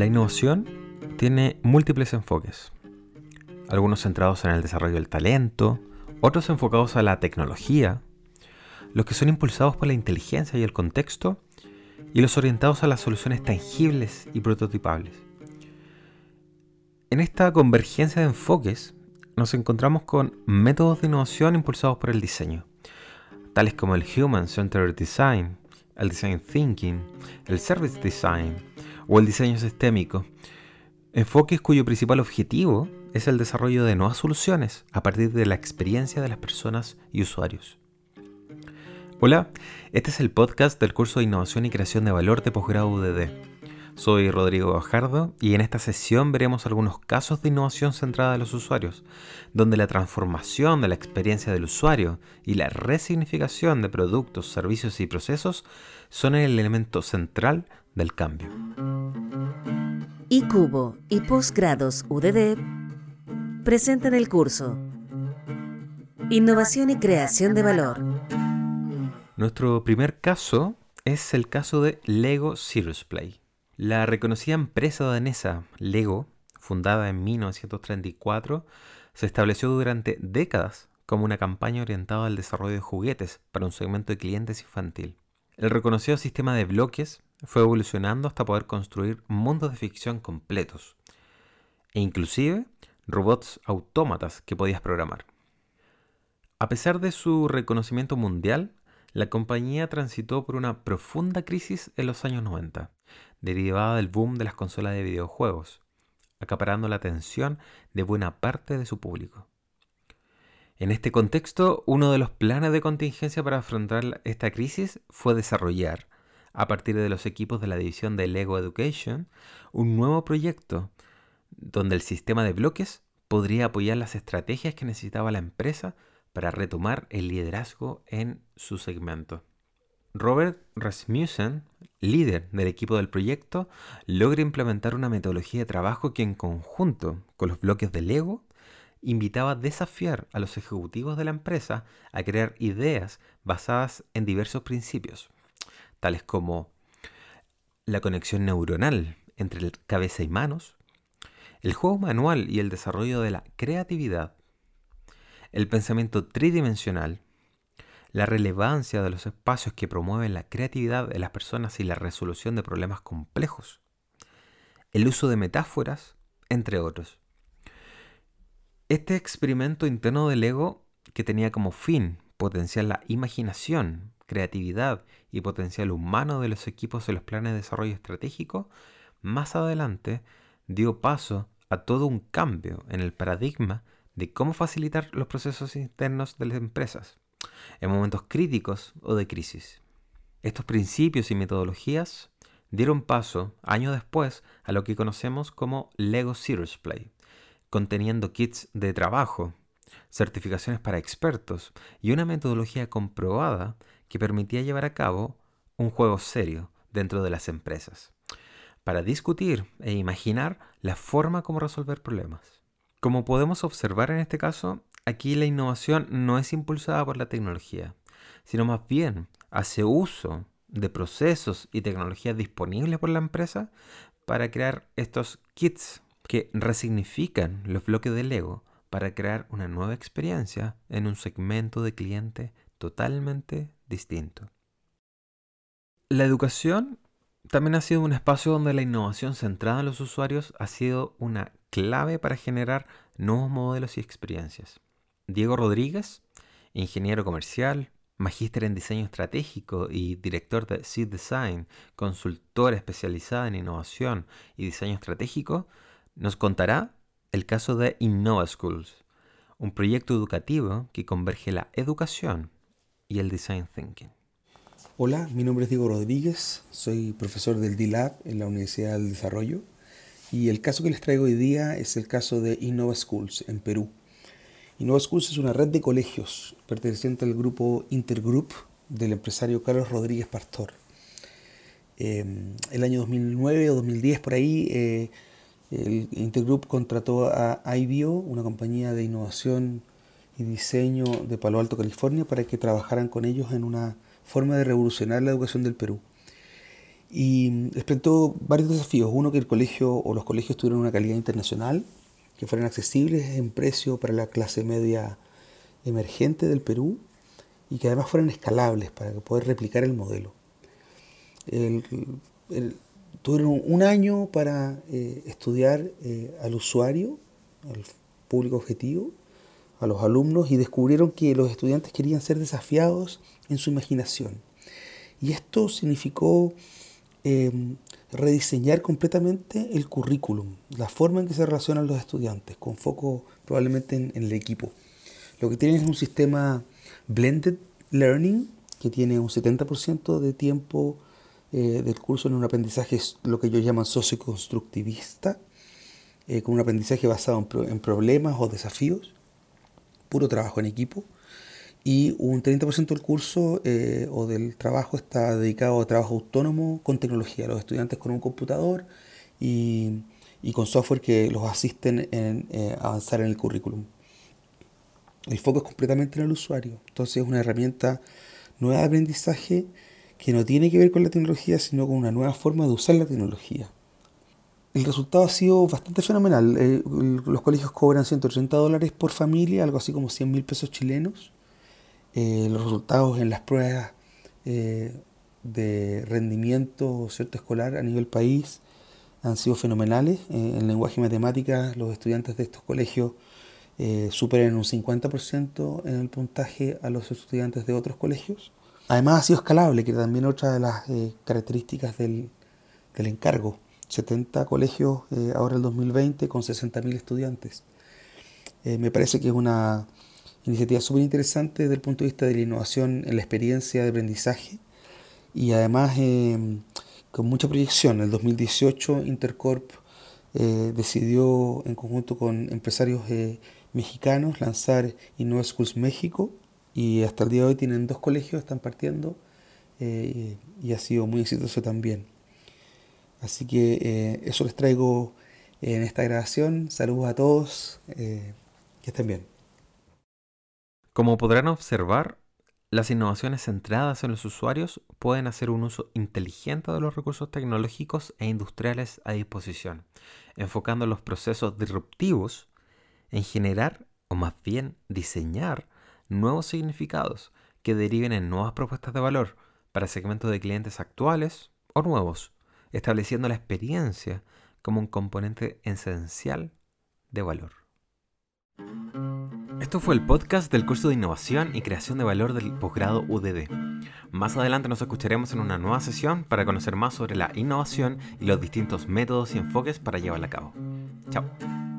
La innovación tiene múltiples enfoques, algunos centrados en el desarrollo del talento, otros enfocados a la tecnología, los que son impulsados por la inteligencia y el contexto, y los orientados a las soluciones tangibles y prototipables. En esta convergencia de enfoques nos encontramos con métodos de innovación impulsados por el diseño, tales como el Human Centered Design, el Design Thinking, el Service Design o el diseño sistémico, enfoques cuyo principal objetivo es el desarrollo de nuevas soluciones a partir de la experiencia de las personas y usuarios. Hola, este es el podcast del curso de Innovación y Creación de Valor de posgrado UDD. Soy Rodrigo Bajardo y en esta sesión veremos algunos casos de innovación centrada en los usuarios, donde la transformación de la experiencia del usuario y la resignificación de productos, servicios y procesos son el elemento central del cambio. Y Cubo y Postgrados UDD presentan el curso Innovación y Creación de Valor nuestro primer caso es el caso de Lego Serious Play. La reconocida empresa danesa Lego, fundada en 1934, se estableció durante décadas como una campaña orientada al desarrollo de juguetes para un segmento de clientes infantil. El reconocido sistema de bloques fue evolucionando hasta poder construir mundos de ficción completos e inclusive robots autómatas que podías programar. A pesar de su reconocimiento mundial, la compañía transitó por una profunda crisis en los años 90, derivada del boom de las consolas de videojuegos, acaparando la atención de buena parte de su público. En este contexto, uno de los planes de contingencia para afrontar esta crisis fue desarrollar, a partir de los equipos de la división de Lego Education, un nuevo proyecto donde el sistema de bloques podría apoyar las estrategias que necesitaba la empresa para retomar el liderazgo en su segmento. Robert Rasmussen, líder del equipo del proyecto, logra implementar una metodología de trabajo que en conjunto con los bloques de Lego invitaba a desafiar a los ejecutivos de la empresa a crear ideas basadas en diversos principios, tales como la conexión neuronal entre cabeza y manos, el juego manual y el desarrollo de la creatividad, el pensamiento tridimensional, la relevancia de los espacios que promueven la creatividad de las personas y la resolución de problemas complejos, el uso de metáforas, entre otros. Este experimento interno del ego, que tenía como fin potenciar la imaginación, creatividad y potencial humano de los equipos de los planes de desarrollo estratégico, más adelante dio paso a todo un cambio en el paradigma de cómo facilitar los procesos internos de las empresas en momentos críticos o de crisis. Estos principios y metodologías dieron paso, años después, a lo que conocemos como Lego Serious Play, conteniendo kits de trabajo, certificaciones para expertos y una metodología comprobada que permitía llevar a cabo un juego serio dentro de las empresas, para discutir e imaginar la forma como resolver problemas. Como podemos observar en este caso, aquí la innovación no es impulsada por la tecnología, sino más bien hace uso de procesos y tecnologías disponibles por la empresa para crear estos kits que resignifican los bloques de Lego para crear una nueva experiencia en un segmento de cliente totalmente distinto. La educación también ha sido un espacio donde la innovación centrada en los usuarios ha sido una clave para generar nuevos modelos y experiencias. Diego Rodríguez, ingeniero comercial, magíster en diseño estratégico y director de Seed Design, consultor especializada en innovación y diseño estratégico, nos contará el caso de Innova Schools, un proyecto educativo que converge la educación y el design thinking. Hola, mi nombre es Diego Rodríguez, soy profesor del D-Lab en la Universidad del Desarrollo y el caso que les traigo hoy día es el caso de Innova Schools en Perú. Innova Schools es una red de colegios perteneciente al grupo Intergroup del empresario Carlos Rodríguez Pastor. Eh, el año 2009 o 2010 por ahí, eh, el Intergroup contrató a IBIO, una compañía de innovación y diseño de Palo Alto, California, para que trabajaran con ellos en una forma de revolucionar la educación del Perú. Y les planteó varios desafíos. Uno, que el colegio o los colegios tuvieran una calidad internacional, que fueran accesibles en precio para la clase media emergente del Perú y que además fueran escalables para poder replicar el modelo. tuvieron un año para eh, estudiar eh, al usuario, al público objetivo, a los alumnos y descubrieron que los estudiantes querían ser desafiados en su imaginación. Y esto significó em, rediseñar completamente el currículum, la forma en que se relacionan los estudiantes, con foco probablemente en, el equipo. Lo que tienen es un sistema blended learning, que tiene un 70% de tiempo eh, del curso en un aprendizaje, lo que ellos llaman socioconstructivista, eh, con un aprendizaje basado en problemas o desafíos puro trabajo en equipo y un 30% del curso eh, o del trabajo está dedicado a trabajo autónomo con tecnología, los estudiantes con un computador y, con software que los asisten en eh, avanzar en el currículum. El foco es completamente en el usuario, entonces es una herramienta nueva de aprendizaje que no tiene que ver con la tecnología, sino con una nueva forma de usar la tecnología el resultado ha sido bastante fenomenal. Eh, los colegios cobran 180 dólares por familia, algo así como 100 mil pesos chilenos. Eh, los resultados en las pruebas eh, de rendimiento cierto escolar a nivel país han sido fenomenales. en lenguaje y matemáticas, los estudiantes de estos colegios superan un 50% en el puntaje a los estudiantes de otros colegios. Además, ha sido escalable, que también otra de las características del, del encargo. 70 colegios eh, ahora el 2020 con 60.000 estudiantes. Eh, me parece que es una iniciativa súper interesante desde el punto de vista de la innovación en la experiencia de aprendizaje y además em, con mucha proyección. En el 2018 Intercorp eh, decidió en conjunto con empresarios mexicanos lanzar Innova Schools México y hasta el día de hoy tienen dos colegios, están partiendo y ha sido muy exitoso también. Así que eh, eso les traigo en esta grabación. Saludos a todos. Eh, que estén bien. Como podrán observar, las innovaciones centradas en los usuarios pueden hacer un uso inteligente de los recursos tecnológicos e industriales a disposición, enfocando los procesos disruptivos en generar, o más bien diseñar, nuevos significados que deriven en nuevas propuestas de valor para segmentos de clientes actuales o nuevos estableciendo la experiencia como un componente esencial de valor. Esto fue el podcast del curso de innovación y creación de valor del posgrado UDD. Más adelante nos escucharemos en una nueva sesión para conocer más sobre la innovación y los distintos métodos y enfoques para llevarla a cabo. Chao.